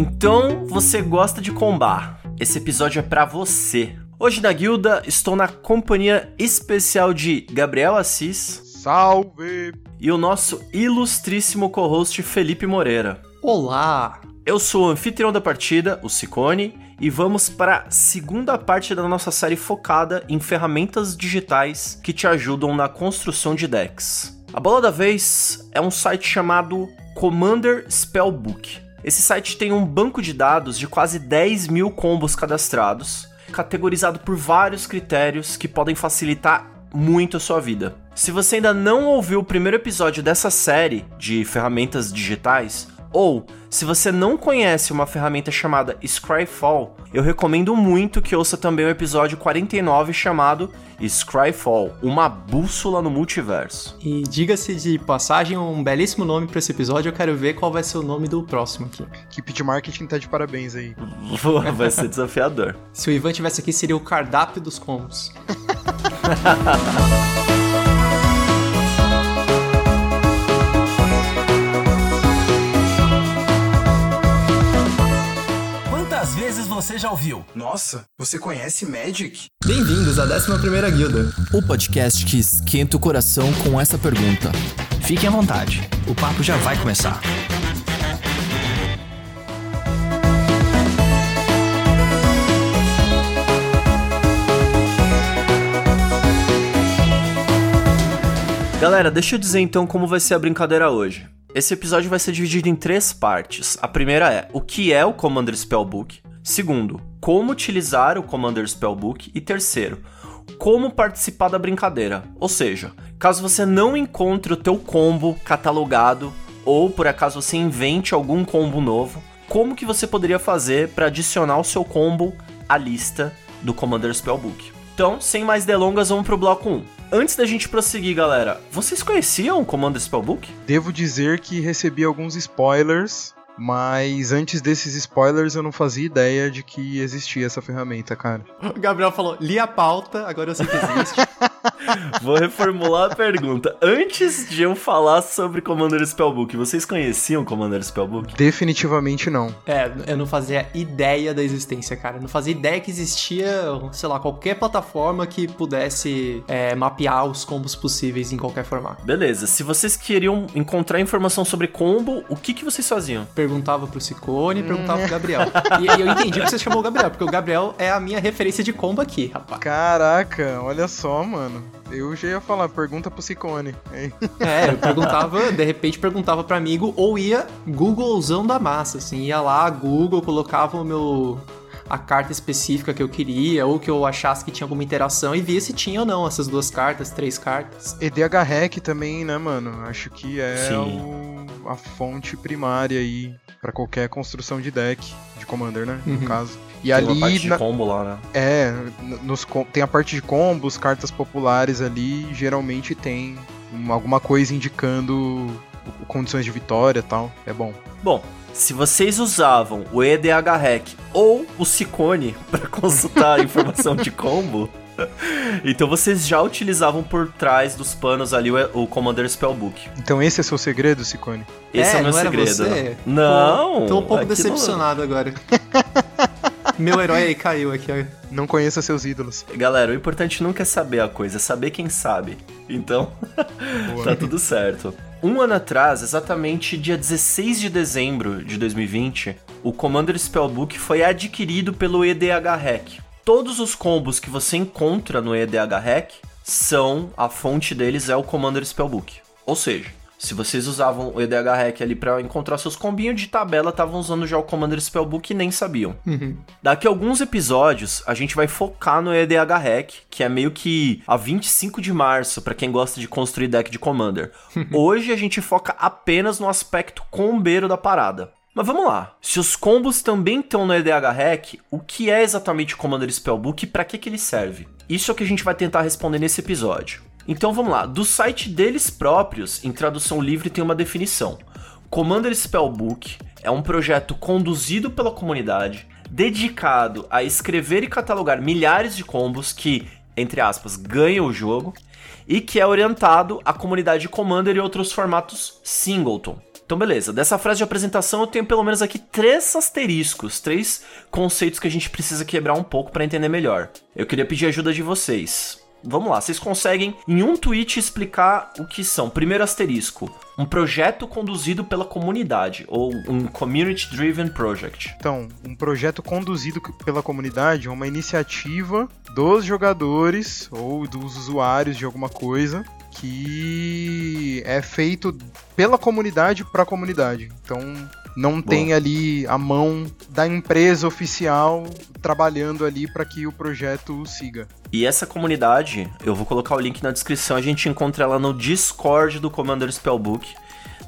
Então você gosta de combar? Esse episódio é para você. Hoje na guilda estou na companhia especial de Gabriel Assis. Salve! E o nosso ilustríssimo co-host Felipe Moreira. Olá! Eu sou o anfitrião da partida, o Sicone, e vamos para a segunda parte da nossa série focada em ferramentas digitais que te ajudam na construção de decks. A bola da vez é um site chamado Commander Spellbook. Esse site tem um banco de dados de quase 10 mil combos cadastrados, categorizado por vários critérios que podem facilitar muito a sua vida. Se você ainda não ouviu o primeiro episódio dessa série de ferramentas digitais, ou, se você não conhece uma ferramenta chamada Scryfall, eu recomendo muito que ouça também o episódio 49 chamado Scryfall, uma bússola no multiverso. E diga-se de passagem, um belíssimo nome para esse episódio, eu quero ver qual vai ser o nome do próximo aqui. Equipe de marketing tá de parabéns aí. vai ser desafiador. Se o Ivan tivesse aqui, seria o cardápio dos combos. você já ouviu? Nossa, você conhece Magic? Bem-vindos à 11ª Guilda. O podcast que esquenta o coração com essa pergunta. Fiquem à vontade, o papo já vai começar. Galera, deixa eu dizer então como vai ser a brincadeira hoje. Esse episódio vai ser dividido em três partes. A primeira é o que é o Commander Spellbook. Segundo, como utilizar o Commander Spellbook. E terceiro, como participar da brincadeira. Ou seja, caso você não encontre o teu combo catalogado ou por acaso você invente algum combo novo, como que você poderia fazer para adicionar o seu combo à lista do Commander Spellbook. Então, sem mais delongas, vamos pro bloco 1. Antes da gente prosseguir, galera, vocês conheciam o Commander Spellbook? Devo dizer que recebi alguns spoilers mas antes desses spoilers, eu não fazia ideia de que existia essa ferramenta, cara. O Gabriel falou: li a pauta, agora eu sei que existe. Vou reformular a pergunta. Antes de eu falar sobre Commander Spellbook, vocês conheciam Commander Spellbook? Definitivamente não. É, eu não fazia ideia da existência, cara. Eu não fazia ideia que existia, sei lá, qualquer plataforma que pudesse é, mapear os combos possíveis em qualquer formato. Beleza. Se vocês queriam encontrar informação sobre combo, o que, que vocês faziam? Perguntava pro Ciccone, perguntava pro Gabriel. E aí eu entendi que você chamou o Gabriel, porque o Gabriel é a minha referência de combo aqui, rapaz. Caraca, olha só, mano. Eu já ia falar, pergunta pro Ciccone. É, eu perguntava, de repente perguntava para amigo, ou ia Googlezão da massa, assim, ia lá, Google, colocava o meu a carta específica que eu queria, ou que eu achasse que tinha alguma interação, e via se tinha ou não essas duas cartas, três cartas. EDH Hack também, né, mano? Acho que é o, a fonte primária aí para qualquer construção de deck, de Commander, né? Uhum. No caso. E tem ali. Uma parte de combo lá, né? É, nos, tem a parte de combos, cartas populares ali, geralmente tem alguma coisa indicando condições de vitória e tal. É bom. Bom, se vocês usavam o EDH Hack ou o Sicone para consultar a informação de combo, então vocês já utilizavam por trás dos panos ali o, o Commander Spellbook. Então esse é seu segredo, Sicone? Esse é, é o meu segredo. Você? Não! Pô, tô um pouco decepcionado não... agora. meu herói aí caiu aqui. Não conheça seus ídolos. Galera, o importante nunca é saber a coisa, é saber quem sabe. Então, tá tudo certo. Um ano atrás, exatamente dia 16 de dezembro de 2020, o Commander Spellbook foi adquirido pelo EDH Hack. Todos os combos que você encontra no EDH Hack são, a fonte deles é o Commander Spellbook. Ou seja, se vocês usavam o EDH Hack ali para encontrar seus combinhos de tabela, estavam usando já o Commander Spellbook e nem sabiam. Uhum. Daqui a alguns episódios, a gente vai focar no EDH Hack, que é meio que a 25 de março para quem gosta de construir deck de Commander. Hoje a gente foca apenas no aspecto combeiro da parada. Mas vamos lá. Se os combos também estão no EDH Hack, o que é exatamente o Commander Spellbook e para que, que ele serve? Isso é o que a gente vai tentar responder nesse episódio. Então vamos lá, do site deles próprios, em tradução livre, tem uma definição. Commander Spellbook é um projeto conduzido pela comunidade, dedicado a escrever e catalogar milhares de combos que, entre aspas, ganham o jogo, e que é orientado à comunidade Commander e outros formatos singleton. Então, beleza. Dessa frase de apresentação, eu tenho pelo menos aqui três asteriscos, três conceitos que a gente precisa quebrar um pouco para entender melhor. Eu queria pedir ajuda de vocês. Vamos lá, vocês conseguem em um tweet explicar o que são. Primeiro asterisco, um projeto conduzido pela comunidade ou um community driven project. Então, um projeto conduzido pela comunidade é uma iniciativa dos jogadores ou dos usuários de alguma coisa que é feito pela comunidade para a comunidade. Então, não Boa. tem ali a mão da empresa oficial trabalhando ali para que o projeto siga. E essa comunidade, eu vou colocar o link na descrição, a gente encontra ela no Discord do Commander Spellbook.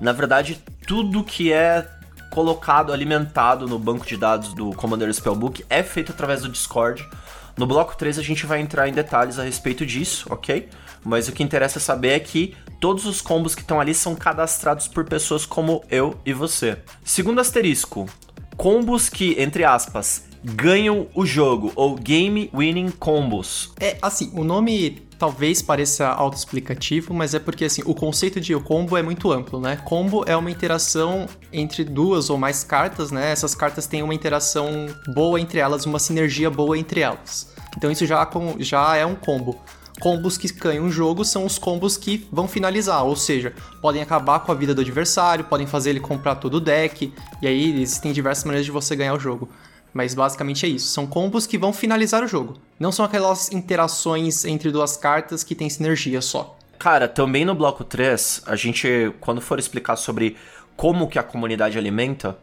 Na verdade, tudo que é colocado, alimentado no banco de dados do Commander Spellbook é feito através do Discord. No bloco 3 a gente vai entrar em detalhes a respeito disso, ok? Mas o que interessa saber é que todos os combos que estão ali são cadastrados por pessoas como eu e você. Segundo asterisco, combos que, entre aspas, ganham o jogo, ou Game Winning Combos. É, assim, o nome talvez pareça autoexplicativo, mas é porque assim, o conceito de combo é muito amplo, né? Combo é uma interação entre duas ou mais cartas, né? Essas cartas têm uma interação boa entre elas, uma sinergia boa entre elas. Então isso já, já é um combo combos que ganham o jogo são os combos que vão finalizar, ou seja, podem acabar com a vida do adversário, podem fazer ele comprar todo o deck, e aí existem diversas maneiras de você ganhar o jogo. Mas basicamente é isso, são combos que vão finalizar o jogo. Não são aquelas interações entre duas cartas que tem sinergia só. Cara, também no bloco 3, a gente, quando for explicar sobre como que a comunidade alimenta,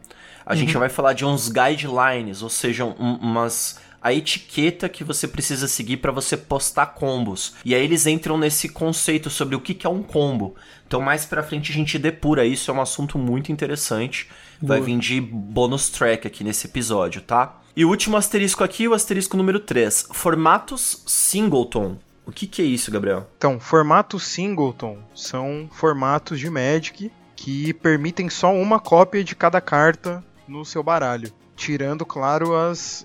a uhum. gente vai falar de uns guidelines, ou seja, um, umas a etiqueta que você precisa seguir para você postar combos. E aí eles entram nesse conceito sobre o que, que é um combo. Então mais pra frente a gente depura isso, é um assunto muito interessante. Boa. Vai vir de bônus track aqui nesse episódio, tá? E o último asterisco aqui, o asterisco número 3. Formatos singleton. O que, que é isso, Gabriel? Então, formatos singleton são formatos de Magic que permitem só uma cópia de cada carta no seu baralho tirando, claro, as,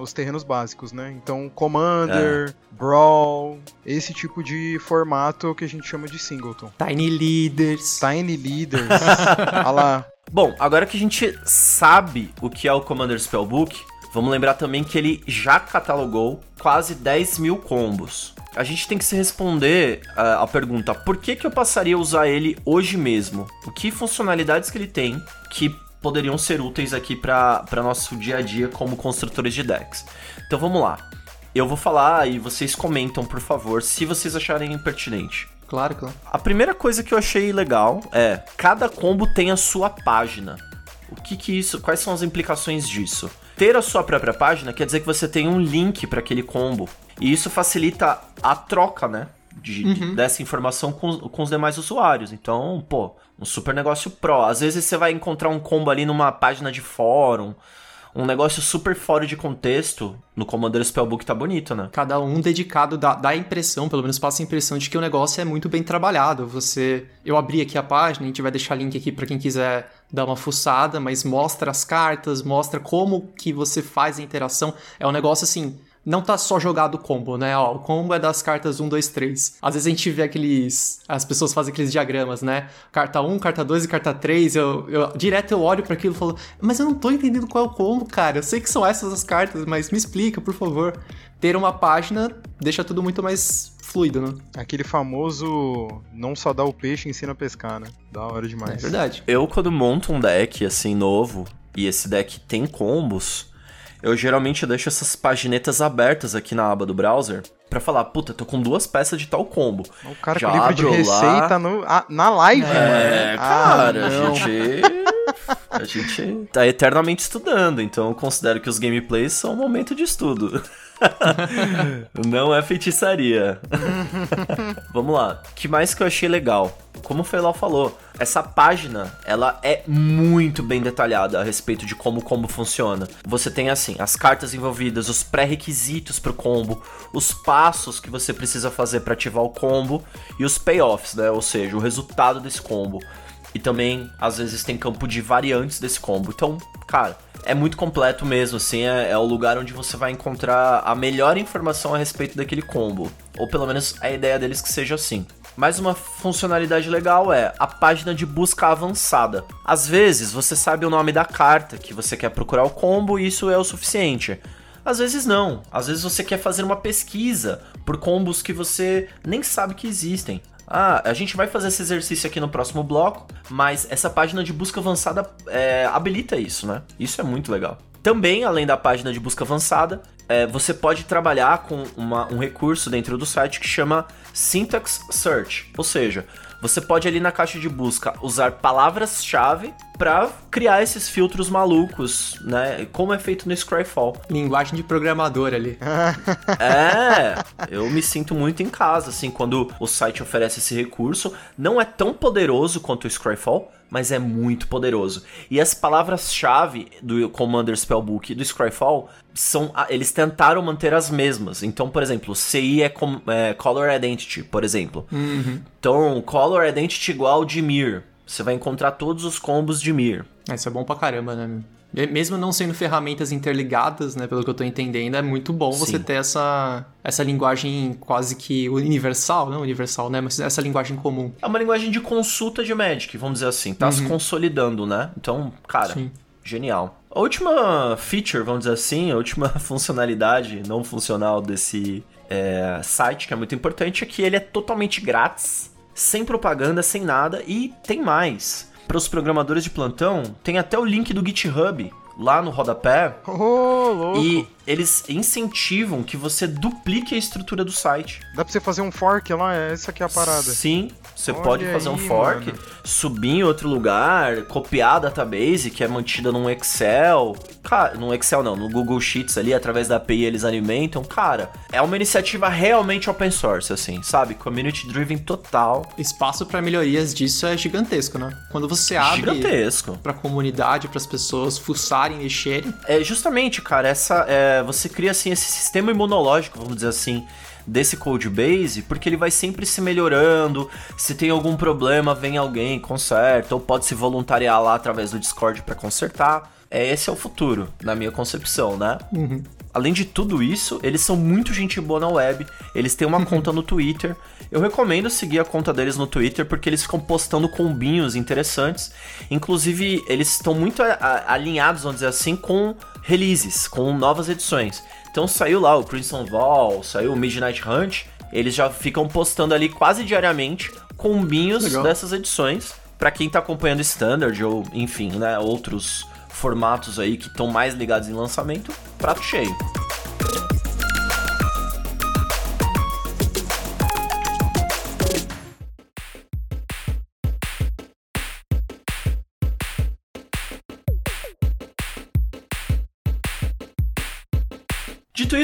os terrenos básicos, né? Então, Commander, é. Brawl, esse tipo de formato que a gente chama de Singleton. Tiny Leaders. Tiny Leaders. Olha lá. Bom, agora que a gente sabe o que é o Commander Spellbook, vamos lembrar também que ele já catalogou quase 10 mil combos. A gente tem que se responder a, a pergunta: por que, que eu passaria a usar ele hoje mesmo? O que funcionalidades que ele tem que poderiam ser úteis aqui para nosso dia a dia como construtores de decks. Então vamos lá. Eu vou falar e vocês comentam, por favor, se vocês acharem pertinente. Claro, claro. A primeira coisa que eu achei legal é cada combo tem a sua página. O que que isso? Quais são as implicações disso? Ter a sua própria página quer dizer que você tem um link para aquele combo. E isso facilita a troca, né? De, uhum. de, dessa informação com, com os demais usuários. Então, pô, um super negócio pro. Às vezes você vai encontrar um combo ali numa página de fórum, um negócio super fora de contexto, no Commander Spellbook tá bonito, né? Cada um dedicado dá, dá a impressão, pelo menos passa a impressão de que o negócio é muito bem trabalhado. Você, eu abri aqui a página, a gente vai deixar link aqui para quem quiser dar uma fuçada, mas mostra as cartas, mostra como que você faz a interação. É um negócio assim, não tá só jogado o combo, né? Ó, o combo é das cartas 1, 2, 3. Às vezes a gente vê aqueles. As pessoas fazem aqueles diagramas, né? Carta 1, carta 2 e carta 3. Eu, eu, direto eu olho para aquilo e falo, mas eu não tô entendendo qual é o combo, cara. Eu sei que são essas as cartas, mas me explica, por favor. Ter uma página deixa tudo muito mais fluido, né? Aquele famoso não só dá o peixe, ensina a pescar, né? Da hora demais. É verdade. Eu, quando monto um deck assim novo, e esse deck tem combos eu geralmente deixo essas paginetas abertas aqui na aba do browser para falar, puta, tô com duas peças de tal combo. O cara Já com livro de receita no, a, na live, é, mano. cara, ah, a gente a gente tá eternamente estudando, então eu considero que os gameplays são um momento de estudo. Não é feitiçaria. Vamos lá. O que mais que eu achei legal? Como o Felau falou, essa página, ela é muito bem detalhada a respeito de como o combo funciona. Você tem assim, as cartas envolvidas, os pré-requisitos para o combo, os passos que você precisa fazer para ativar o combo e os payoffs, né? Ou seja, o resultado desse combo. E também, às vezes, tem campo de variantes desse combo. Então, cara, é muito completo mesmo, assim, é, é, o lugar onde você vai encontrar a melhor informação a respeito daquele combo. Ou pelo menos a ideia deles que seja assim. Mais uma funcionalidade legal é a página de busca avançada. Às vezes você sabe o nome da carta que você quer procurar o combo e isso é o suficiente. Às vezes não. Às vezes você quer fazer uma pesquisa por combos que você nem sabe que existem. Ah, a gente vai fazer esse exercício aqui no próximo bloco, mas essa página de busca avançada é, habilita isso, né? Isso é muito legal. Também, além da página de busca avançada, é, você pode trabalhar com uma, um recurso dentro do site que chama Syntax Search. Ou seja, você pode ali na caixa de busca usar palavras-chave para criar esses filtros malucos, né? Como é feito no Scryfall. Linguagem de programador ali. é, eu me sinto muito em casa, assim, quando o site oferece esse recurso. Não é tão poderoso quanto o Scryfall, mas é muito poderoso. E as palavras-chave do Commander Spellbook e do Scryfall são. Eles tentaram manter as mesmas. Então, por exemplo, CI é, com, é Color Identity, por exemplo. Uhum. Então, Color Identity igual de Mir. Você vai encontrar todos os combos de Mir. Isso é bom pra caramba, né? Mesmo não sendo ferramentas interligadas, né, pelo que eu tô entendendo, é muito bom Sim. você ter essa, essa linguagem quase que universal, não universal, né, mas essa linguagem comum. É uma linguagem de consulta de Magic, vamos dizer assim, tá uhum. se consolidando, né? Então, cara, Sim. genial. A última feature, vamos dizer assim, a última funcionalidade não funcional desse é, site, que é muito importante, é que ele é totalmente grátis sem propaganda, sem nada e tem mais. Para os programadores de plantão, tem até o link do GitHub lá no rodapé. Oh, louco. E eles incentivam que você duplique a estrutura do site. Dá pra você fazer um fork lá? Essa aqui é a parada. Sim, você Olha pode fazer aí, um fork, mano. subir em outro lugar, copiar a database que é mantida num Excel. Cara, no Excel não, no Google Sheets ali, através da API eles alimentam. Cara, é uma iniciativa realmente open source, assim, sabe? Community driven total. Espaço para melhorias disso é gigantesco, né? Quando você abre gigantesco. pra comunidade, para as pessoas fuçarem, mexerem. É justamente, cara, essa é, você cria assim esse sistema imunológico, vamos dizer assim desse codebase, porque ele vai sempre se melhorando. Se tem algum problema, vem alguém, conserta, ou pode se voluntariar lá através do Discord para consertar. É, esse é o futuro, na minha concepção, né? Uhum. Além de tudo isso, eles são muito gente boa na web. Eles têm uma uhum. conta no Twitter. Eu recomendo seguir a conta deles no Twitter porque eles ficam postando combinhos interessantes. Inclusive, eles estão muito alinhados, vamos dizer assim, com releases, com novas edições. Então saiu lá o Crimson Ball, saiu o Midnight Hunt, eles já ficam postando ali quase diariamente combinhos Legal. dessas edições para quem tá acompanhando Standard ou enfim, né, outros formatos aí que estão mais ligados em lançamento, prato cheio.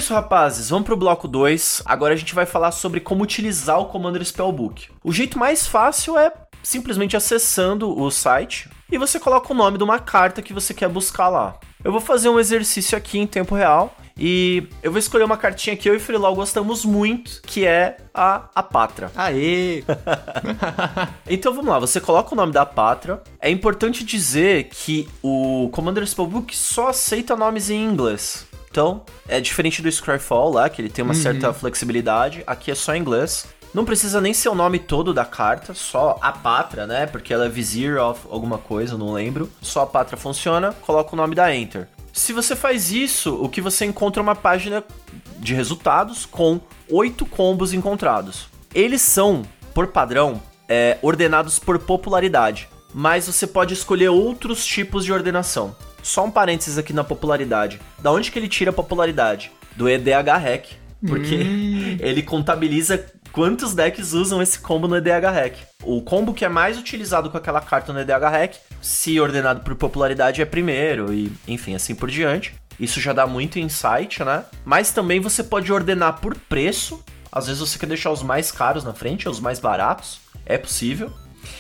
Isso, rapazes, vamos pro bloco 2. Agora a gente vai falar sobre como utilizar o Commander Spellbook. O jeito mais fácil é simplesmente acessando o site e você coloca o nome de uma carta que você quer buscar lá. Eu vou fazer um exercício aqui em tempo real e eu vou escolher uma cartinha que eu e Freelau gostamos muito, que é a, a Patra. Aê! então vamos lá, você coloca o nome da Patra. É importante dizer que o Commander Spellbook só aceita nomes em inglês. Então, é diferente do Scryfall lá, que ele tem uma uhum. certa flexibilidade. Aqui é só em inglês. Não precisa nem ser o nome todo da carta, só a patra, né? Porque ela é Vizier of alguma coisa, não lembro. Só a patra funciona, coloca o nome da Enter. Se você faz isso, o que você encontra é uma página de resultados com oito combos encontrados. Eles são, por padrão, é, ordenados por popularidade, mas você pode escolher outros tipos de ordenação. Só um parênteses aqui na popularidade. Da onde que ele tira a popularidade? Do EDH Hack. Porque hum. ele contabiliza quantos decks usam esse combo no EDH Hack. O combo que é mais utilizado com aquela carta no EDH Hack, se ordenado por popularidade, é primeiro, e enfim, assim por diante. Isso já dá muito insight, né? Mas também você pode ordenar por preço. Às vezes você quer deixar os mais caros na frente, os mais baratos. É possível.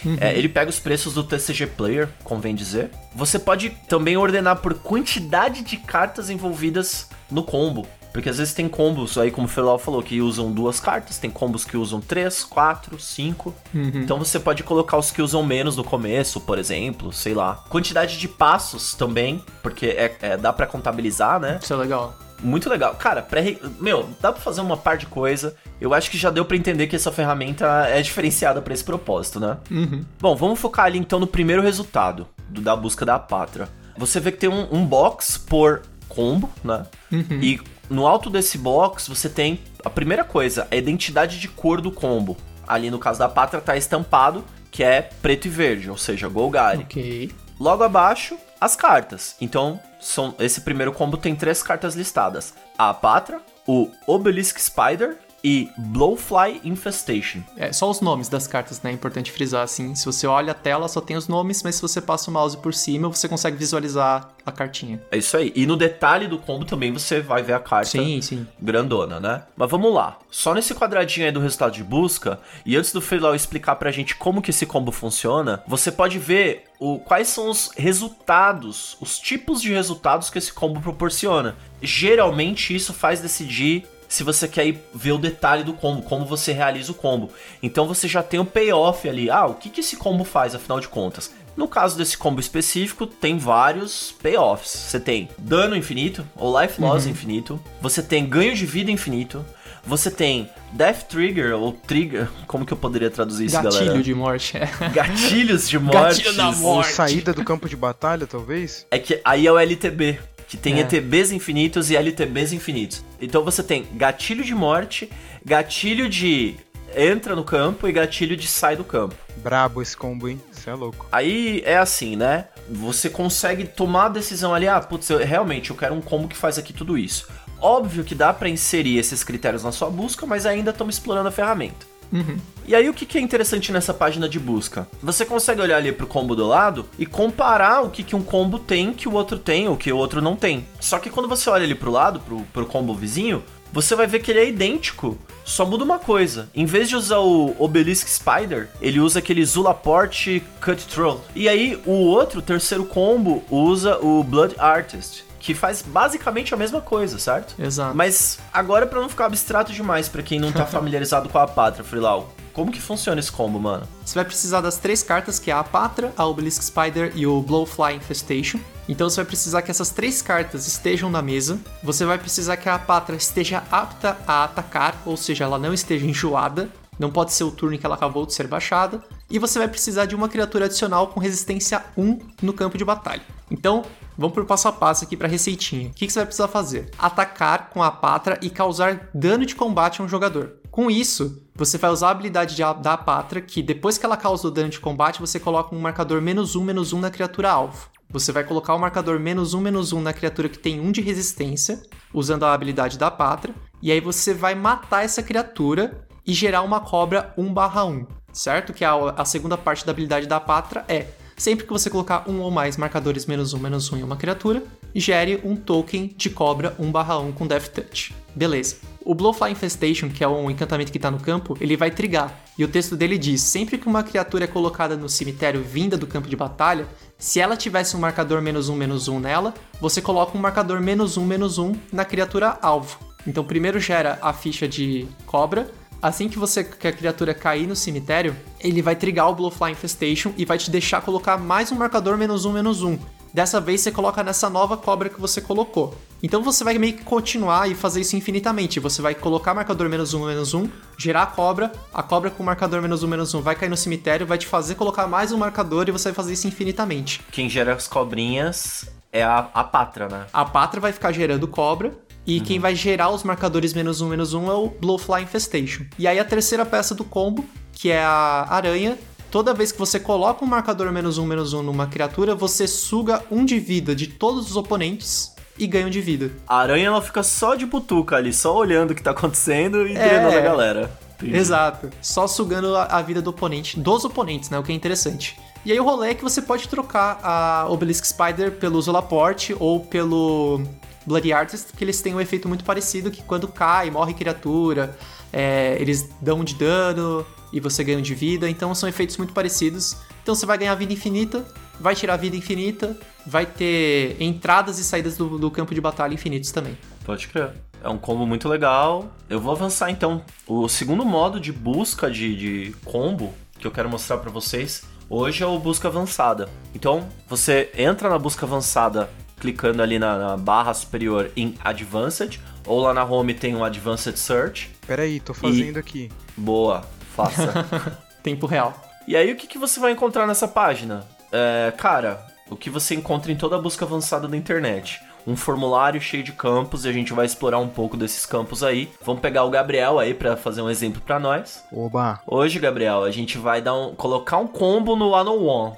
Uhum. É, ele pega os preços do TCG Player, convém dizer. Você pode também ordenar por quantidade de cartas envolvidas no combo. Porque às vezes tem combos aí, como o Felau falou, que usam duas cartas, tem combos que usam três, quatro, cinco. Uhum. Então você pode colocar os que usam menos no começo, por exemplo, sei lá. Quantidade de passos também, porque é, é dá para contabilizar, né? Isso é legal. Muito legal. Cara, pré meu, dá pra fazer uma par de coisa. Eu acho que já deu para entender que essa ferramenta é diferenciada para esse propósito, né? Uhum. Bom, vamos focar ali então no primeiro resultado do, da busca da pátria. Você vê que tem um, um box por combo, né? Uhum. E no alto desse box você tem a primeira coisa, a identidade de cor do combo. Ali no caso da pátria tá estampado que é preto e verde, ou seja, Golgari. Ok. Logo abaixo, as cartas. Então, são, esse primeiro combo tem três cartas listadas: a Patra, o Obelisk Spider e Blowfly Infestation. É, só os nomes das cartas, né? É importante frisar assim. Se você olha a tela, só tem os nomes, mas se você passa o mouse por cima, você consegue visualizar a cartinha. É isso aí. E no detalhe do combo também você vai ver a carta Sim, sim. grandona, né? Mas vamos lá. Só nesse quadradinho aí do resultado de busca, e antes do Freelau explicar pra gente como que esse combo funciona, você pode ver o, quais são os resultados, os tipos de resultados que esse combo proporciona. Geralmente isso faz decidir se você quer ir ver o detalhe do combo, como você realiza o combo. Então você já tem o payoff ali. Ah, o que, que esse combo faz, afinal de contas? No caso desse combo específico, tem vários payoffs. Você tem dano infinito, ou life loss infinito. Você tem ganho de vida infinito. Você tem Death Trigger, ou Trigger, como que eu poderia traduzir isso, Gatilho galera? de morte. é. Gatilhos de morte. Gatilho da Ou morte. saída do campo de batalha, talvez? É que aí é o LTB, que tem É. ETBs infinitos e LTBs infinitos. Então você tem gatilho de morte, gatilho de entra no campo e gatilho de sai do campo. Brabo esse combo, hein? Você é louco. Aí é assim, né? Você consegue tomar a decisão ali, ah, putz, eu, realmente eu quero um combo que faz aqui tudo isso. Óbvio que dá pra inserir esses critérios na sua busca, mas ainda estamos explorando a ferramenta. Uhum. E aí o que, é interessante nessa página de busca? Você consegue olhar ali pro combo do lado e comparar o que, que um combo tem que o outro tem ou que o outro não tem. Só que quando você olha ali pro lado, pro, pro combo vizinho, você vai ver que ele é idêntico. Só muda uma coisa. Em vez de usar o Obelisk Spider, ele usa aquele Zulaport Cut Troll. E aí o outro, terceiro combo, usa o Blood Artist. Que faz basicamente a mesma coisa, certo? Exato. Mas agora, pra não ficar abstrato demais pra quem não tá familiarizado com a Pátria, Freelau, como que funciona esse combo, mano? Você vai precisar das três cartas, que é a Patra, a Obelisk Spider e o Blowfly Infestation. Então você vai precisar que essas três cartas estejam na mesa. Você vai precisar que a Patra esteja apta a atacar, ou seja, ela não esteja enjoada. Não pode ser o turno em que ela acabou de ser baixada. E você vai precisar de uma criatura adicional com resistência 1 no campo de batalha. Então, vamos por passo a passo aqui para receitinha. O que, que você vai precisar fazer? Atacar com a Patra e causar dano de combate a um jogador. Com isso, você vai usar a habilidade de- da Patra, que depois que ela causa o dano de combate, você coloca um marcador menos um, menos um na criatura alvo. Você vai colocar o marcador menos um, menos um na criatura que tem um de resistência, usando a habilidade da Patra, e aí você vai matar essa criatura e gerar uma cobra 1/1, certo? Que a, a segunda parte da habilidade da Patra é Sempre que você colocar um ou mais marcadores menos um, menos um em uma criatura, gere um token de cobra 1/1 com Death Touch. Beleza. O Blowfly Infestation, que é um encantamento que está no campo, ele vai trigar. E o texto dele diz: sempre que uma criatura é colocada no cemitério vinda do campo de batalha, se ela tivesse um marcador menos um, menos um nela, você coloca um marcador menos um, menos um na criatura alvo. Então primeiro gera a ficha de cobra, Assim que você que a criatura cair no cemitério, ele vai trigar o Blowfly Infestation e vai te deixar colocar mais um marcador menos um, menos um. Dessa vez você coloca nessa nova cobra que você colocou. Então você vai meio que continuar e fazer isso infinitamente. Você vai colocar marcador menos um, menos um, gerar a cobra, a cobra com marcador menos um, menos um vai cair no cemitério, vai te fazer colocar mais um marcador e você vai fazer isso infinitamente. Quem gera as cobrinhas é a, a Patra, né? A Patra vai ficar gerando cobra. E quem vai gerar os marcadores menos um, menos um é o Blowfly Infestation. E aí a terceira peça do combo, que é a aranha. Toda vez que você coloca um marcador menos um, menos um numa criatura, você suga um de vida de todos os oponentes e ganha um de vida. A aranha ela fica só de butuca ali, só olhando o que tá acontecendo e É. drenando a galera. Entendi. Exato. Só sugando a, vida do oponente, dos oponentes, né? O que é interessante. E aí o rolê é que você pode trocar a Obelisk Spider pelo Zolaport ou pelo Bloody Artist, que eles têm um efeito muito parecido, que quando cai, morre criatura, é, eles dão de dano e você ganha de vida, então são efeitos muito parecidos. Então você vai ganhar vida infinita, vai tirar vida infinita, vai ter entradas e saídas do, do campo de batalha infinitos também. Pode crer. É um combo muito legal. Eu vou avançar então. O segundo modo de busca de, de combo que eu quero mostrar pra vocês hoje é o busca avançada. Então, você entra na busca avançada clicando ali na, na barra superior em Advanced, ou lá na home tem um Advanced Search. Pera aí, tô fazendo aqui. Boa, faça. Tempo real. E aí, o que, que você vai encontrar nessa página? É, cara, o que você encontra em toda a busca avançada da internet. Um formulário cheio de campos e a gente vai explorar um pouco desses campos aí. Vamos pegar o Gabriel aí para fazer um exemplo para nós. Oba! Hoje, Gabriel, a gente vai dar um, colocar um combo no Ano One.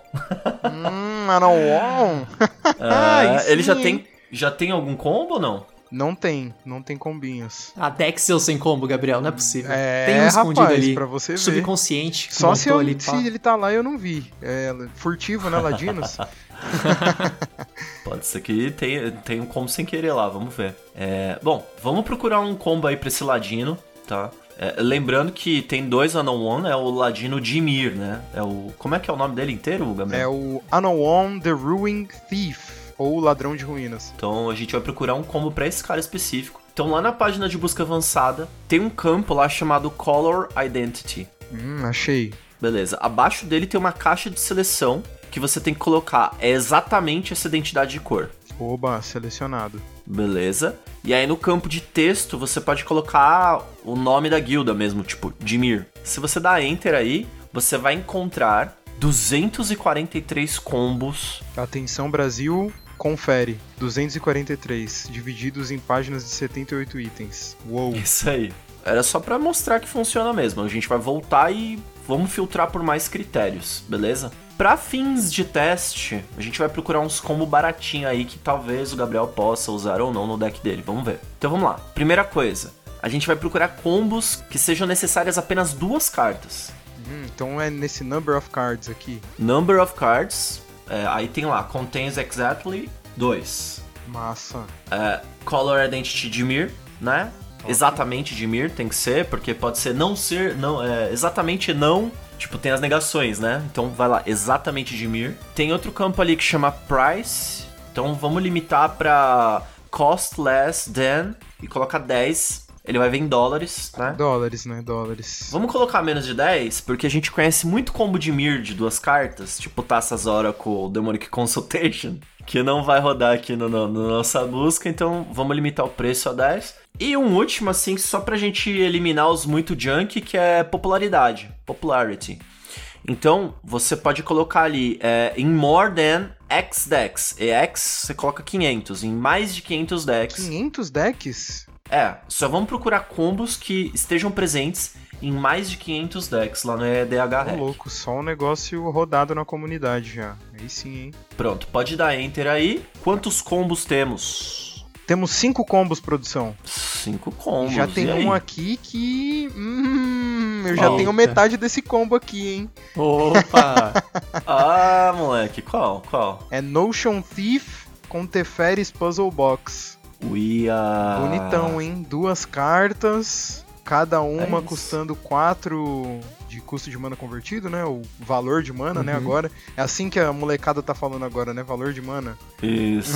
hum, One? é, ele já tem, já tem algum combo ou não? Não tem, não tem combinhos. A Dexel sem combo, Gabriel, não é possível. É, tem um escondido rapaz, ali. pra você ver. Subconsciente. Só se, eu, ali, se ele tá lá eu não vi. É furtivo, né, Ladinos? Pode ser que tenha, tenha um combo sem querer lá, vamos ver. É, bom, vamos procurar um combo aí pra esse Ladino, tá? É, lembrando que tem dois Anon One, é o Ladino Dimir, né? É o. Como é que é o nome dele inteiro, Gabriel? É o Anon One The Ruin Thief ou Ladrão de Ruínas. Então a gente vai procurar um combo para esse cara específico. Então lá na página de busca avançada tem um campo lá chamado Color Identity. Hum, achei. Beleza. Abaixo dele tem uma caixa de seleção que você tem que colocar é exatamente essa identidade de cor. Oba, selecionado. Beleza. E aí no campo de texto você pode colocar o nome da guilda mesmo, tipo Dimir. Se você dá enter aí, você vai encontrar 243 combos. Atenção Brasil, confere. 243, divididos em páginas de 78 itens. Uou. Isso aí. Era só para mostrar que funciona mesmo. A gente vai voltar e vamos filtrar por mais critérios, beleza? Para fins de teste, a gente vai procurar uns combo baratinho aí que talvez o Gabriel possa usar ou não no deck dele. Vamos ver. Então vamos lá. Primeira coisa, a gente vai procurar combos que sejam necessárias apenas duas cartas. Hum, então é nesse number of cards aqui. Number of cards. É, aí tem lá, contains exactly 2. Massa. É, color identity de Mir, né? Exatamente de Mir tem que ser, porque pode ser não ser, não, é, exatamente não. Tipo, tem as negações, né? Então vai lá, exatamente de Mir. Tem outro campo ali que chama price. Então vamos limitar para cost less than e coloca 10 ele vai vir em dólares, né? Dólares, né? Dólares. Vamos colocar menos de 10, porque a gente conhece muito combo de Mir de duas cartas, tipo Taças Oracle Demonic Consultation, que não vai rodar aqui no, no, na nossa busca, então vamos limitar o preço a 10. E um último, assim, só pra gente eliminar os muito junk, que é popularidade, popularity. Então, você pode colocar ali é, em more than X decks. E X você coloca 500, em mais de 500 decks. 500 decks? É, só vamos procurar combos que estejam presentes em mais de 500 decks lá no EDH louco, só um negócio rodado na comunidade já. Aí sim, hein? Pronto, pode dar enter aí. Quantos combos temos? Temos cinco combos, produção. Cinco combos. Já tem um aqui que. Hum, eu já tenho metade desse combo aqui, hein? Opa! ah, moleque, qual? Qual? É Notion Thief com Teferis Puzzle Box. Uia! Bonitão, hein? Duas cartas, cada uma é custando 4 de custo de mana convertido, né? O valor de mana, né, uhum. né? Agora. É assim que a molecada tá falando agora, né? Valor de mana. Isso.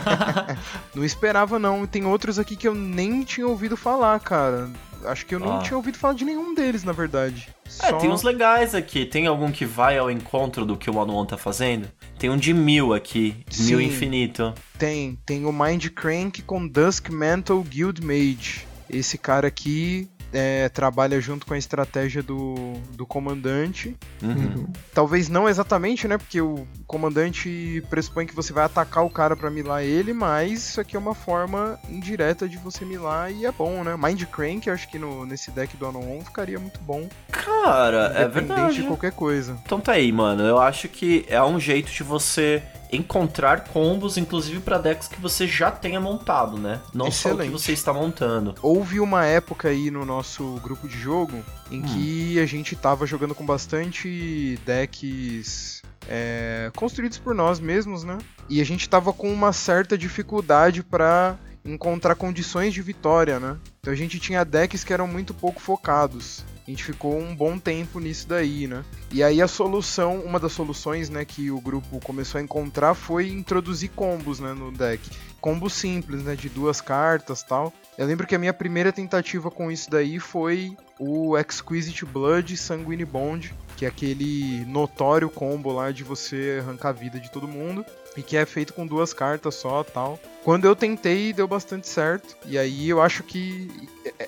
não esperava, não. Tem outros aqui que eu nem tinha ouvido falar, cara. Acho que eu não ah. tinha ouvido falar de nenhum deles, na verdade. É, Só... tem uns legais aqui. Tem algum que vai ao encontro do que o One tá fazendo? Tem um de mil aqui, Sim, mil infinito. Tem, tem o Mind Crank com Dusk Mantle Guild Mage. Esse cara aqui é, trabalha junto com a estratégia do, do comandante. Uhum. Talvez não exatamente, né? Porque o comandante pressupõe que você vai atacar o cara para milar ele, mas isso aqui é uma forma indireta de você milar e é bom, né? Mind Crank, acho que no, nesse deck do Anon ficaria muito bom. Cara, é verdade. de qualquer coisa. Então tá aí, mano. Eu acho que é um jeito de você encontrar combos, inclusive para decks que você já tenha montado, né? Não Excelente. só o que você está montando. Houve uma época aí no nosso grupo de jogo em hum. que a gente tava jogando com bastante decks é, construídos por nós mesmos, né? E a gente tava com uma certa dificuldade para encontrar condições de vitória, né? Então a gente tinha decks que eram muito pouco focados. A gente ficou um bom tempo nisso daí, né? E aí a solução, uma das soluções, né, que o grupo começou a encontrar foi introduzir combos, né, no deck. Combos simples, né, de duas cartas, tal. Eu lembro que a minha primeira tentativa com isso daí foi o Exquisite Blood Sanguine Bond, que é aquele notório combo lá de você arrancar a vida de todo mundo e que é feito com duas cartas só, tal. Quando eu tentei, deu bastante certo. E aí eu acho que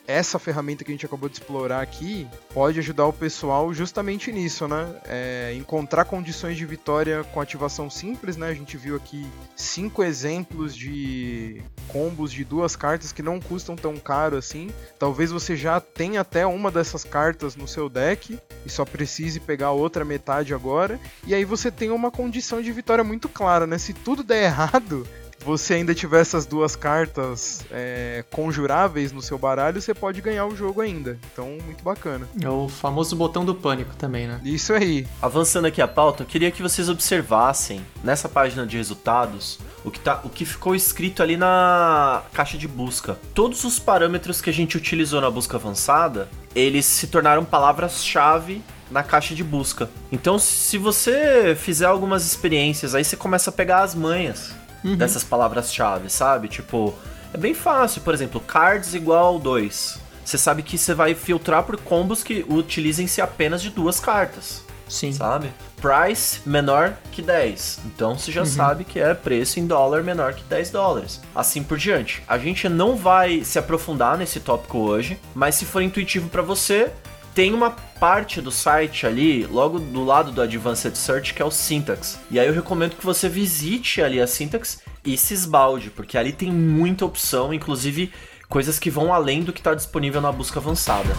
essa ferramenta que a gente acabou de explorar aqui pode ajudar o pessoal justamente nisso, né? É encontrar condições de vitória com ativação simples, né? A gente viu aqui cinco exemplos de combos de duas cartas que não custam tão caro assim. Talvez você já tenha até uma dessas cartas no seu deck e só precise pegar a outra metade agora. E aí você tem uma condição de vitória muito clara, né? Se tudo der errado, você ainda tiver essas duas cartas é, conjuráveis no seu baralho, você pode ganhar o jogo ainda. Então, muito bacana. É o famoso botão do pânico também, né? Isso aí. Avançando aqui a pauta, eu queria que vocês observassem nessa página de resultados o que, tá, o que ficou escrito ali na caixa de busca. Todos os parâmetros que a gente utilizou na busca avançada, eles se tornaram palavras-chave na caixa de busca. Então, se você fizer algumas experiências, aí você começa a pegar as manhas uhum. dessas palavras-chave, sabe? Tipo, é bem fácil, por exemplo, cards igual 2. Você sabe que você vai filtrar por combos que utilizem-se apenas de duas cartas. Sim. Sabe? Price menor que 10. Então você já uhum. sabe que é preço em dólar menor que 10 dólares. Assim por diante. A gente não vai se aprofundar nesse tópico hoje, mas se for intuitivo para você, tem uma parte do site ali, logo do lado do Advanced Search, que é o Syntax. E aí eu recomendo que você visite ali a Syntax e se esbalde, porque ali tem muita opção, inclusive coisas que vão além do que está disponível na busca avançada.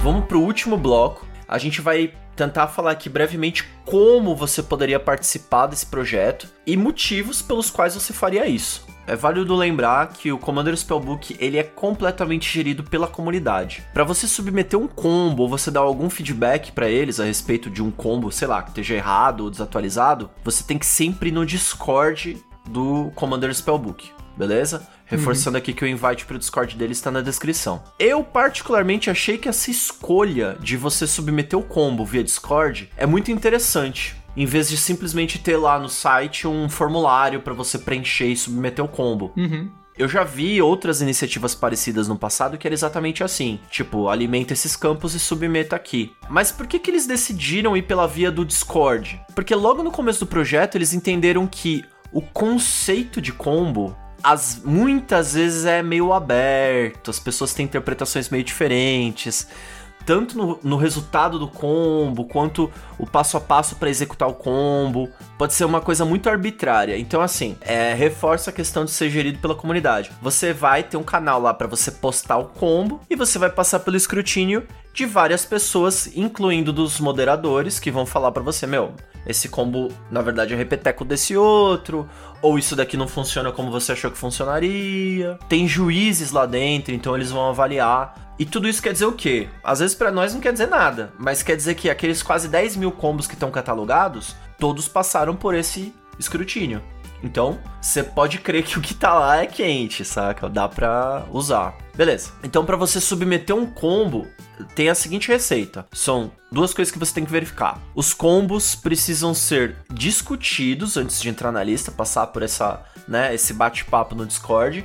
Vamos para o último bloco. A gente vai tentar falar aqui brevemente como você poderia participar desse projeto e motivos pelos quais você faria isso. É válido lembrar que o Commander Spellbook ele é completamente gerido pela comunidade. Para você submeter um combo ou você dar algum feedback para eles a respeito de um combo, sei lá, que esteja errado ou desatualizado, você tem que sempre ir no Discord do Commander Spellbook beleza? Reforçando uhum. aqui que o invite para o Discord dele está na descrição. Eu particularmente achei que essa escolha de você submeter o combo via Discord é muito interessante. Em vez de simplesmente ter lá no site um formulário para você preencher e submeter o combo. Uhum. Eu já vi outras iniciativas parecidas no passado que era exatamente assim. Tipo, alimenta esses campos e submeta aqui. Mas por que, que eles decidiram ir pela via do Discord? Porque logo no começo do projeto eles entenderam que o conceito de combo as, muitas vezes é meio aberto, as pessoas têm interpretações meio diferentes, tanto no, no resultado do combo, quanto o passo a passo para executar o combo. Pode ser uma coisa muito arbitrária. Então, assim, é, reforça a questão de ser gerido pela comunidade. Você vai ter um canal lá para você postar o combo e você vai passar pelo escrutínio de várias pessoas, incluindo dos moderadores, que vão falar para você, meu, esse combo na verdade é repeteco desse outro, ou isso daqui não funciona como você achou que funcionaria. Tem juízes lá dentro, então eles vão avaliar. E tudo isso quer dizer o quê? Às vezes para nós não quer dizer nada, mas quer dizer que aqueles quase 10 mil combos que estão catalogados, todos passaram por esse escrutínio. Então, você pode crer que o que tá lá é quente, saca? Dá pra usar. Beleza. Então, para você submeter um combo, tem a seguinte receita: são duas coisas que você tem que verificar. Os combos precisam ser discutidos antes de entrar na lista, passar por essa, né, esse bate-papo no Discord.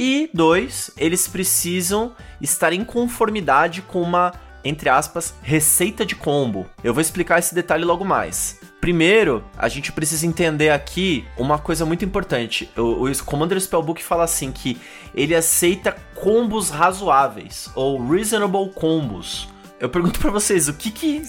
E dois, eles precisam estar em conformidade com uma entre aspas, receita de combo. Eu vou explicar esse detalhe logo mais. Primeiro, a gente precisa entender aqui uma coisa muito importante. O, o Commander Spellbook fala assim que ele aceita combos razoáveis ou reasonable combos. Eu pergunto para vocês, o que que,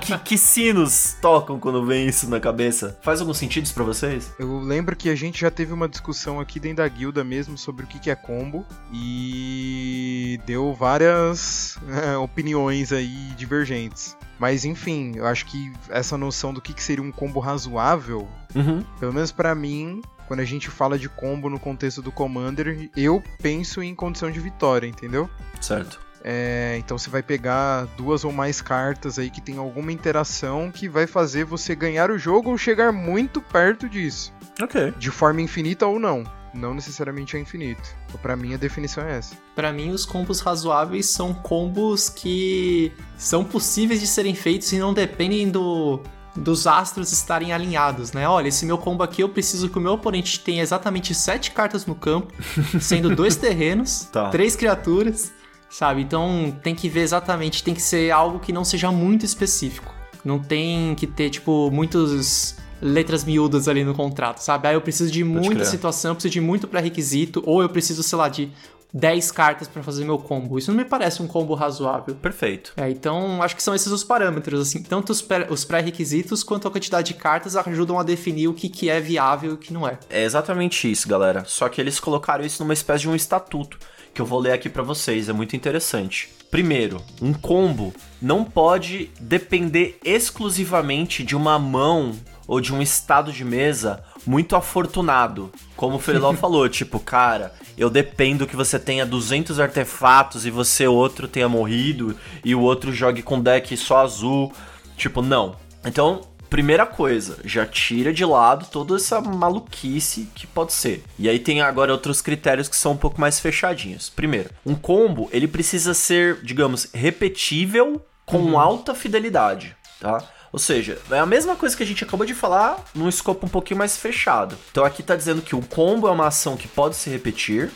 que que, sinos tocam quando vem isso na cabeça? Faz algum sentido isso pra vocês? Eu lembro que a gente já teve uma discussão aqui dentro da guilda mesmo sobre o que, que é combo e deu várias é, opiniões aí divergentes. Mas enfim, eu acho que essa noção do que, que seria um combo razoável, uhum. pelo menos para mim, quando a gente fala de combo no contexto do Commander, eu penso em condição de vitória, entendeu? Certo. É, então você vai pegar duas ou mais cartas aí que tem alguma interação que vai fazer você ganhar o jogo ou chegar muito perto disso. Ok. De forma infinita ou não. Não necessariamente é infinito. Então, para mim a definição é essa. Para mim os combos razoáveis são combos que são possíveis de serem feitos e não dependem do dos astros estarem alinhados, né? Olha, esse meu combo aqui eu preciso que o meu oponente tenha exatamente sete cartas no campo, sendo dois terrenos, Tá. três criaturas, sabe? Então tem que ver exatamente, tem que ser algo que não seja muito específico. Não tem que ter, tipo, muitos letras miúdas ali no contrato, sabe? Ah, eu preciso de muita situação, eu preciso de muito pré-requisito, ou eu preciso, sei lá, de 10 cartas pra fazer meu combo. Isso não me parece um combo razoável. Perfeito. É, então acho que são esses os parâmetros, assim, tanto os pré-requisitos quanto a quantidade de cartas ajudam a definir o que, que é viável e o que não é. É exatamente isso, galera. Só que eles colocaram isso numa espécie de um estatuto, que eu vou ler aqui pra vocês, é muito interessante. Primeiro, um combo não pode depender exclusivamente de uma mão ou de um estado de mesa muito afortunado. Como o Freeló falou, tipo, cara, eu dependo que você tenha 200 artefatos e você outro tenha morrido e o outro jogue com deck só azul. Tipo, não. Então, primeira coisa, já tira de lado toda essa maluquice que pode ser. E aí tem agora outros critérios que são um pouco mais fechadinhos. Primeiro, um combo, ele precisa ser, digamos, repetível com alta fidelidade, tá? Ou seja, é a mesma coisa que a gente acabou de falar num escopo um pouquinho mais fechado. Então aqui tá dizendo que o combo é uma ação que pode se repetir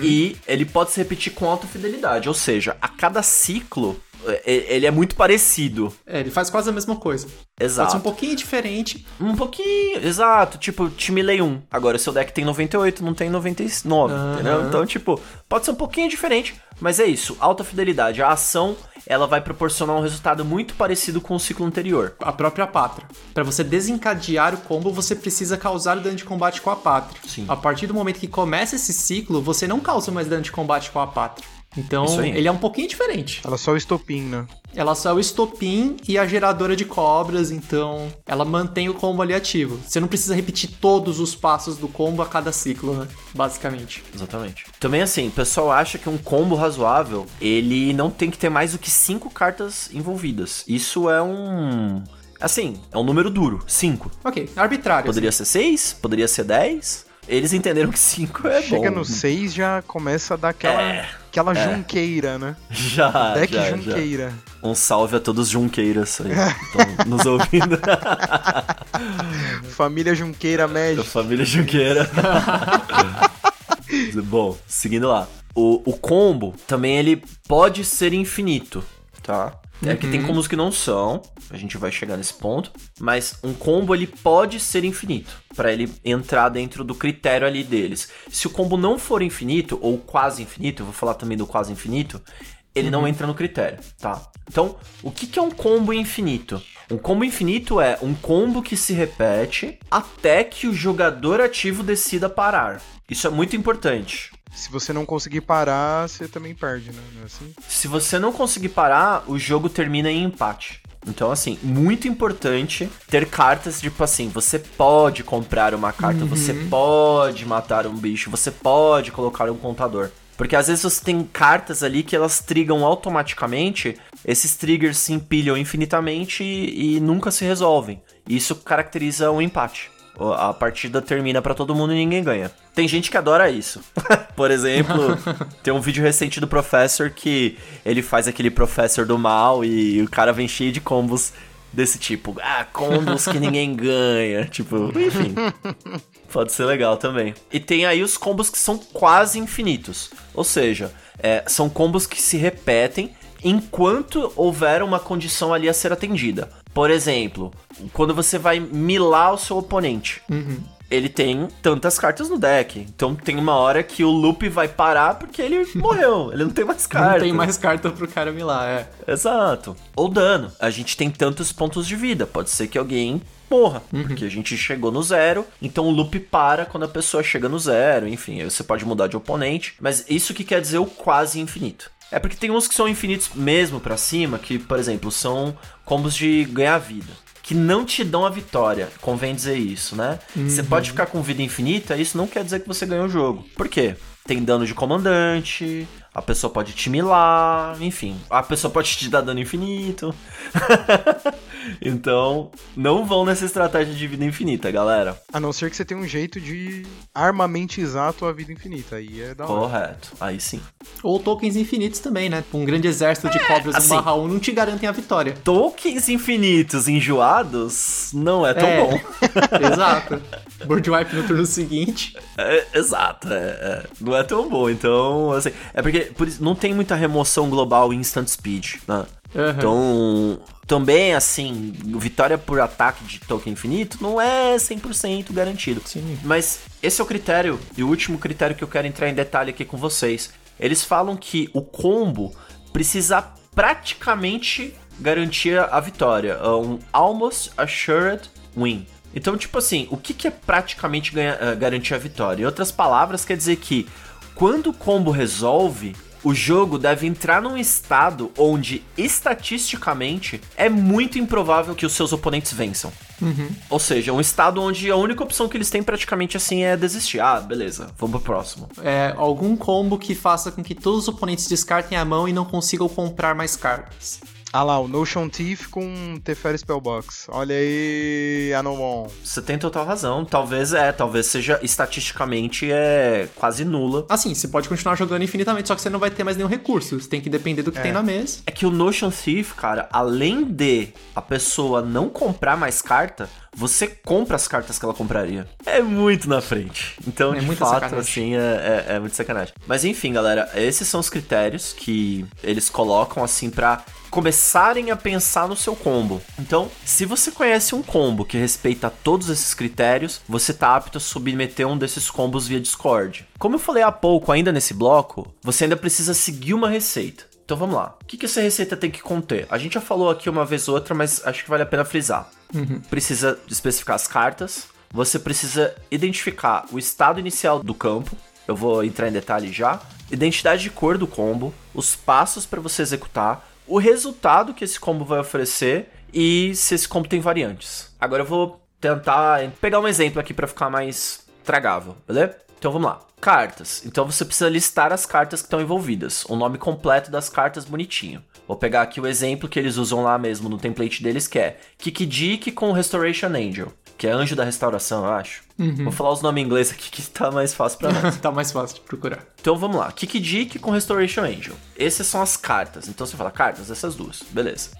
e ele pode se repetir com alta fidelidade. Ou seja, a cada ciclo ele é muito parecido. É, ele faz quase a mesma coisa. Exato. Pode ser um pouquinho diferente. Um pouquinho, exato. Tipo, time lei 1. Agora, seu deck tem 98, não tem 99, Aham. entendeu? Então, tipo, pode ser um pouquinho diferente, mas é isso. Alta fidelidade. A ação, ela vai proporcionar um resultado muito parecido com o ciclo anterior. A própria pátria. Pra você desencadear o combo, você precisa causar dano de combate com a pátria. Sim. A partir do momento que começa esse ciclo, você não causa mais dano de combate com a pátria. Então, ele é um pouquinho diferente. Ela só o estopim, né? Ela só é o estopim e a geradora de cobras, então ela mantém o combo ali ativo. Você não precisa repetir todos os passos do combo a cada ciclo, né? Basicamente. Exatamente. Também assim, o pessoal acha que um combo razoável, ele não tem que ter mais do que cinco cartas envolvidas. Isso é um. Assim, é um número duro. Cinco. Ok, arbitrário. Poderia ser seis, poderia ser dez. Eles entenderam que cinco é Chega bom. no 6 já começa a dar aquela, aquela junqueira, né? Já, Deck já, já. junqueira. Um salve a todos os junqueiras aí que estão nos ouvindo. Família Junqueira Magic. família Junqueira. Bom, seguindo lá. O, o combo também ele pode ser infinito, tá? É que tem combos que não são, a gente vai chegar nesse ponto, mas um combo ele pode ser infinito, pra ele entrar dentro do critério ali deles. Se o combo não for infinito ou quase infinito, eu vou falar também do quase infinito, ele não entra no critério, tá? Então, o que, que é um combo infinito? Um combo infinito é um combo que se repete até que o jogador ativo decida parar. Isso é muito importante. Se você não conseguir parar, você também perde, né? Não é assim? Se você não conseguir parar, o jogo termina em empate. Então, assim, muito importante ter cartas tipo assim: você pode comprar uma carta, você pode matar um bicho, você pode colocar um contador. Porque às vezes você tem cartas ali que elas trigam automaticamente, esses triggers se empilham infinitamente e, e nunca se resolvem. Isso caracteriza um empate. A partida termina pra todo mundo e ninguém ganha. Tem gente que adora isso. Por exemplo, tem um vídeo recente do Professor que ele faz aquele Professor do mal e o cara vem cheio de combos desse tipo. Ah, combos que ninguém ganha. Tipo, enfim. Pode ser legal também. E tem aí os combos que são quase infinitos. Ou seja, é, são combos que se repetem enquanto houver uma condição ali a ser atendida. Por exemplo, quando você vai milar o seu oponente. Ele tem tantas cartas no deck. Então tem uma hora que o loop vai parar porque ele morreu. Ele não tem mais cartas. Não tem mais carta pro cara milar, é. Exato. Ou dano. A gente tem tantos pontos de vida. Pode ser que alguém morra. Porque a gente chegou no zero. Então o loop para quando a pessoa chega no zero. Enfim, aí você pode mudar de oponente. Mas isso que quer dizer o quase infinito. É porque tem uns que são infinitos mesmo pra cima, que, por exemplo, são combos de ganhar vida. Que não te dão a vitória, convém dizer isso, né? Você pode ficar com vida infinita, isso não quer dizer que você ganhou o jogo. Por quê? Tem dano de comandante, A pessoa pode te milar, enfim. A pessoa pode te dar dano infinito. então, não vão nessa estratégia de vida infinita, galera. A não ser que você tenha um jeito de armamentizar a tua vida infinita. Aí é da hora. Correto. Aí sim. Ou tokens infinitos também, né? Um grande exército de cobras assim- 1 barra 1 não te garantem a vitória. Tokens infinitos enjoados não é tão É. bom. Exato. Board wipe no turno seguinte. É, exato, é, é. não é tão bom. Então, assim, é porque por isso, não tem muita remoção global em instant speed, né? Aham. Então, também, assim, vitória por ataque de token infinito não é 100% garantido. Sim. Mas esse é o critério, e o último critério que eu quero entrar em detalhe aqui com vocês. Eles falam que o combo precisa praticamente garantir a vitória. É Um almost assured win. Então, tipo assim, o que, que é praticamente ganha- eh, garantir a vitória? Em outras palavras, quer dizer que quando o combo resolve, o jogo deve entrar num estado onde, estatisticamente, é muito improvável que os seus oponentes vençam. Ou seja, um estado onde a única opção que eles têm praticamente assim é desistir. Ah, beleza, vamos pro próximo. É algum combo que faça com que todos os oponentes descartem a mão e não consigam comprar mais cartas. Ah lá, o Notion Thief com Teferi Spellbox. Olha aí, Anomon. Você tem total razão. Talvez é, talvez seja estatisticamente é quase nula. Assim, você pode continuar jogando infinitamente, só que você não vai ter mais nenhum recurso. Você tem que depender do que tem na mesa. É que o Notion Thief, cara, além de a pessoa não comprar mais carta, você compra as cartas que ela compraria. É muito na frente. Então, É de fato, sacanagem. assim, é, é, é muito sacanagem. Mas enfim, galera, esses são os critérios que eles colocam, assim, pra começarem a pensar no seu combo. Então, se você conhece um combo que respeita todos esses critérios, você tá apto a submeter um desses combos via Discord. Como eu falei há pouco, ainda nesse bloco, você ainda precisa seguir uma receita. Então vamos lá. O que, que essa receita tem que conter? A gente já falou aqui uma vez ou outra, mas acho que vale a pena frisar. Precisa especificar as cartas. Você precisa identificar o estado inicial do campo. Eu vou entrar em detalhe já. Identidade de cor do combo. Os passos para você executar. O resultado que esse combo vai oferecer. E se esse combo tem variantes. Agora eu vou tentar pegar um exemplo aqui para ficar mais tragável, beleza? Então vamos lá. Cartas. Então você precisa listar as cartas que estão envolvidas. O nome completo das cartas bonitinho. Vou pegar aqui o exemplo que eles usam lá mesmo no template deles, que é Kikijik com Restoration Angel. Que é anjo da restauração, eu acho. Vou falar os nomes em inglês aqui que tá mais fácil pra nós. tá mais fácil de procurar. Então vamos lá, Kikijik com Restoration Angel. Essas são as cartas. Então você fala, cartas, essas duas. Beleza.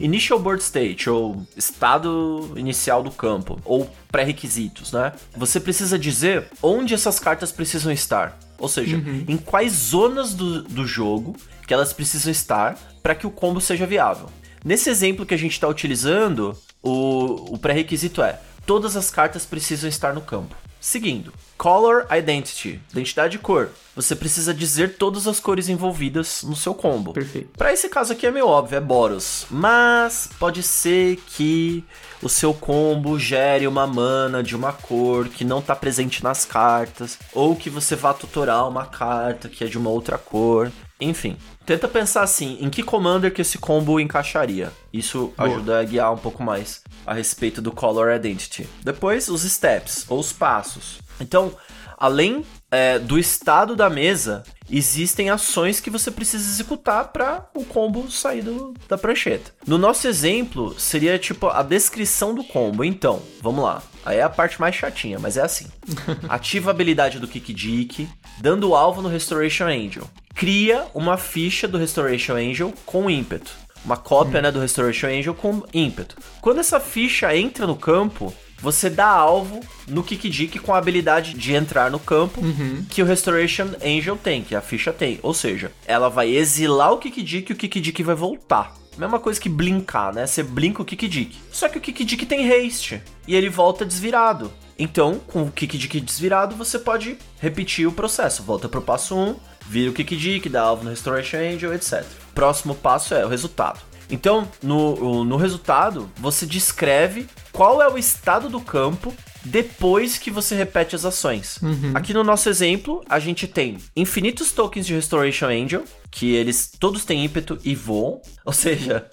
Initial Board State, ou estado inicial do campo, ou pré-requisitos, né? Você precisa dizer onde essas cartas precisam estar. Ou seja, em quais zonas do, do jogo que elas precisam estar para que o combo seja viável. Nesse exemplo que a gente está utilizando, o, o pré-requisito é todas as cartas precisam estar no campo. Seguindo, Color Identity, identidade de cor. Você precisa dizer todas as cores envolvidas no seu combo. Perfeito. Pra esse caso aqui é meio óbvio, é Boros. Mas pode ser que o seu combo gere uma mana de uma cor que não tá presente nas cartas, ou que você vá tutorar uma carta que é de uma outra cor. Enfim, tenta pensar assim, em que commander que esse combo encaixaria. Isso ajuda a guiar um pouco mais a respeito do Color Identity. Depois, os steps, ou os passos. Então, além é, do estado da mesa, existem ações que você precisa executar para o combo sair do- da prancheta. No nosso exemplo, seria tipo a descrição do combo. Então, vamos lá. Aí é a parte mais chatinha, mas é assim. Ativa a habilidade do Kikijiki, dando alvo no Restoration Angel. Cria uma ficha do Restoration Angel com ímpeto. Uma cópia né, do Restoration Angel com ímpeto. Quando essa ficha entra no campo, você dá alvo no Kikijiki com a habilidade de entrar no campo que o Restoration Angel tem, que a ficha tem. Ou seja, ela vai exilar o Kikijiki e o Kikijiki vai voltar. Mesma coisa que blinkar, né? Você blinka o Kikijiki. Só que o Kikijiki tem haste e ele volta desvirado. Então, com o Kikijiki desvirado, você pode repetir o processo. Volta pro passo 1, vira o Kikijiki, dá alvo no Restoration Angel, etc. Próximo passo é o resultado. Então, no, no resultado, você descreve qual é o estado do campo depois que você repete as ações. Aqui no nosso exemplo, a gente tem infinitos tokens de Restoration Angel, que eles todos têm ímpeto e voam, ou seja,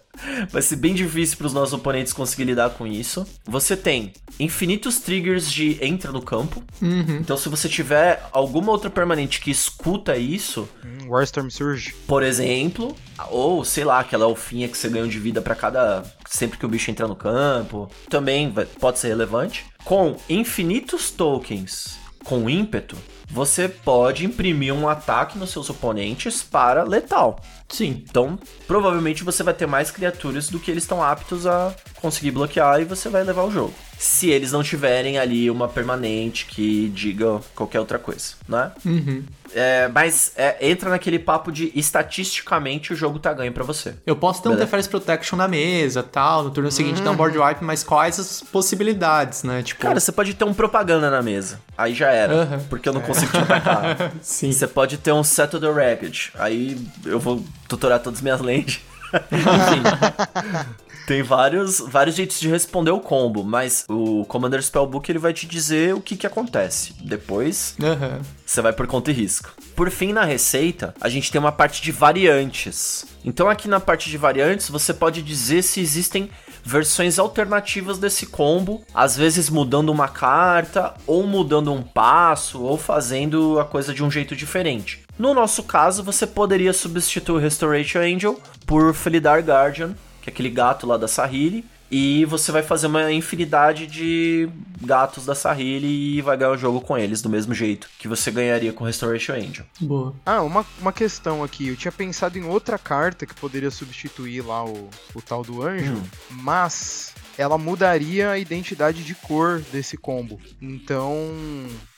vai ser bem difícil para os nossos oponentes conseguir lidar com isso. Você tem infinitos triggers de entra no campo. Uhum. Então, se você tiver alguma outra permanente que escuta isso, Hum, Warstorm Surge. por exemplo, ou sei lá, aquela alfinha que você ganha de vida para cada sempre que o bicho entra no campo, também vai- pode ser relevante. Com infinitos tokens com ímpeto, você pode imprimir um ataque nos seus oponentes para letal. Sim. Então, provavelmente você vai ter mais criaturas do que eles estão aptos a conseguir bloquear e você vai levar o jogo. Se eles não tiverem ali uma permanente que diga qualquer outra coisa, né? Uhum. É, mas é, entra naquele papo de estatisticamente o jogo tá ganho pra você. Eu posso ter um. Defense Protection na mesa, tal, no turno seguinte dar um board wipe, mas quais as possibilidades, né? Tipo, Cara, você pode ter um propaganda na mesa. Aí já era. Aham. Porque eu não consigo te atacar. sim. Você pode ter um Settle the Wreckage. Aí eu vou tutorar todas as minhas lentes. Enfim. Tem vários, vários jeitos de responder o combo, mas o Commander Spellbook ele vai te dizer o que, que acontece. Depois Aham. você vai por conta e risco. Por fim, na receita, a gente tem uma parte de variantes. Então, aqui na parte de variantes, você pode dizer se existem versões alternativas desse combo, às vezes mudando uma carta, ou mudando um passo, ou fazendo a coisa de um jeito diferente. No nosso caso, você poderia substituir o Restoration Angel por Felidar Guardian, que é aquele gato lá da Sahili, e você vai fazer uma infinidade de gatos da Sahili e vai ganhar o jogo com eles do mesmo jeito que você ganharia com Restoration Angel. Boa. Ah, uma, uma questão aqui. Eu tinha pensado em outra carta que poderia substituir lá o, o tal do anjo, Hum. mas ela mudaria a identidade de cor desse combo. Então.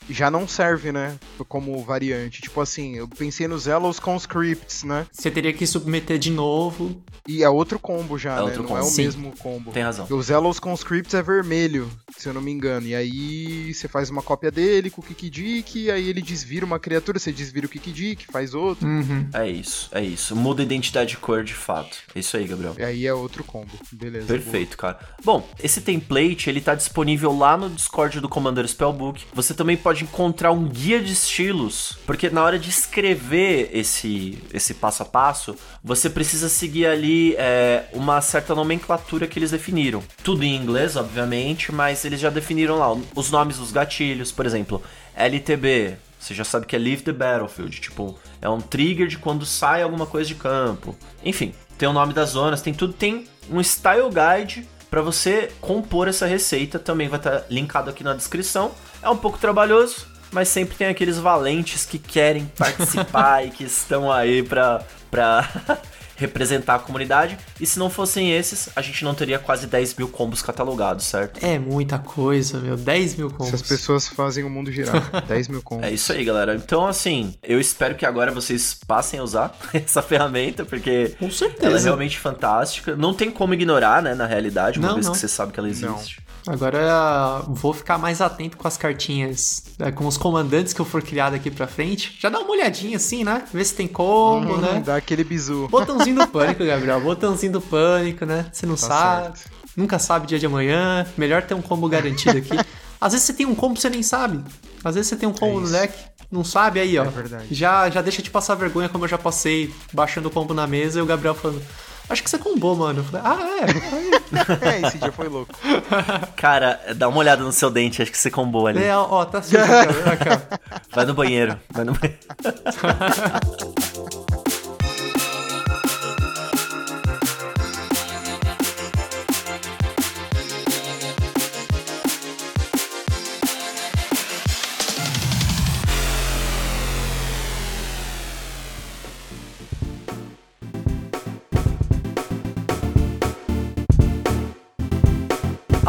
Já não serve, né? Como variante. Tipo assim, eu pensei nos Zealous Conscripts, né? Você teria que submeter de novo. E é outro combo já, É né? outro não combo. é o Sim. mesmo combo. Tem razão. O Zealous Conscripts é vermelho, se eu não me engano. E aí você faz uma cópia dele com o Kikijik, aí ele desvira uma criatura, você desvira o Kikijik, faz outro. Uhum. É isso, é isso. Muda a identidade de cor de fato. É isso aí, Gabriel. E aí é outro combo. Beleza. Perfeito, cara. Bom, esse template ele tá disponível lá no Discord do Commander Spellbook. Você também pode encontrar um guia de estilos, porque na hora de escrever esse esse passo a passo, você precisa seguir ali é, uma certa nomenclatura que eles definiram. Tudo em inglês, obviamente, mas eles já definiram lá os nomes dos gatilhos, por exemplo, LTB. Você já sabe que é Leave the Battlefield, tipo, é um trigger de quando sai alguma coisa de campo. Enfim, tem o nome das zonas, tem tudo, tem um style guide para você compor essa receita, também vai estar linkado aqui na descrição. É um pouco trabalhoso, mas sempre tem aqueles valentes que querem participar e que estão aí pra, pra representar a comunidade. E se não fossem esses, a gente não teria quase 10 mil combos catalogados, certo? É muita coisa, meu. 10 mil combos. Essas pessoas fazem o mundo girar. 10 mil combos. É isso aí, galera. Então, assim, eu espero que agora vocês passem a usar essa ferramenta, porque Com certeza. ela é realmente fantástica. Não tem como ignorar, né, na realidade, uma Não, vez não. que você sabe que ela existe. Agora vou ficar mais atento com as cartinhas, né, com os comandantes que eu for criar daqui pra frente. Já dá uma olhadinha assim, né? Ver se tem combo, Hum, né? Dá aquele bizu. Botãozinho do pânico, Gabriel. Botãozinho do pânico, né? Você não Tá sabe. certo. Nunca sabe dia de amanhã. Melhor ter um combo garantido aqui. Às vezes você tem um combo que você nem sabe. Às vezes você tem um combo É no deck, não sabe aí, ó. É verdade. Já, já deixa de passar vergonha como eu já passei, baixando o combo na mesa e o Gabriel falando. Acho que você combou, mano. Eu falei, ah, é. É, esse dia foi louco. Cara, dá uma olhada no seu dente, acho que você combou ali. é ó, tá sujo ó. Vai no banheiro, vai no banheiro.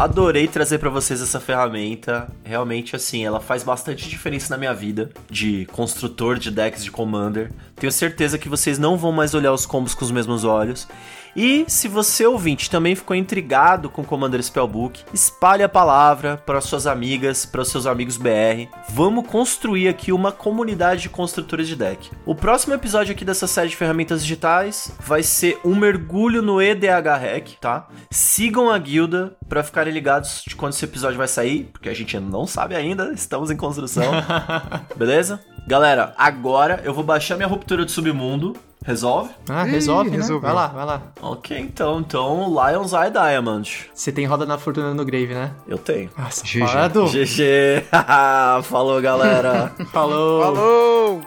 Adorei trazer pra vocês essa ferramenta. Realmente, assim, ela faz bastante diferença na minha vida de construtor de decks de Commander. Tenho certeza que vocês não vão mais olhar os combos com os mesmos olhos. E se você ouvinte também ficou intrigado com o Commander Spellbook, espalhe a palavra para suas amigas, para os seus amigos BR. Vamos construir aqui uma comunidade de construtores de deck. O próximo episódio aqui dessa série de ferramentas digitais vai ser um mergulho no EDH Hack, tá? Sigam a guilda para ficarem ligados de quando esse episódio vai sair, porque a gente não sabe ainda, estamos em construção. Beleza? Galera, agora eu vou baixar minha ruptura de submundo. Resolve? Ah, Ih, resolve, né? resolveu. Vai lá, vai lá. Ok, então. Então, Lion's Eye Diamond. Você tem roda na fortuna no Grave, né? Eu tenho. Nossa, GG. GG. Falou, galera. Falou. Falou!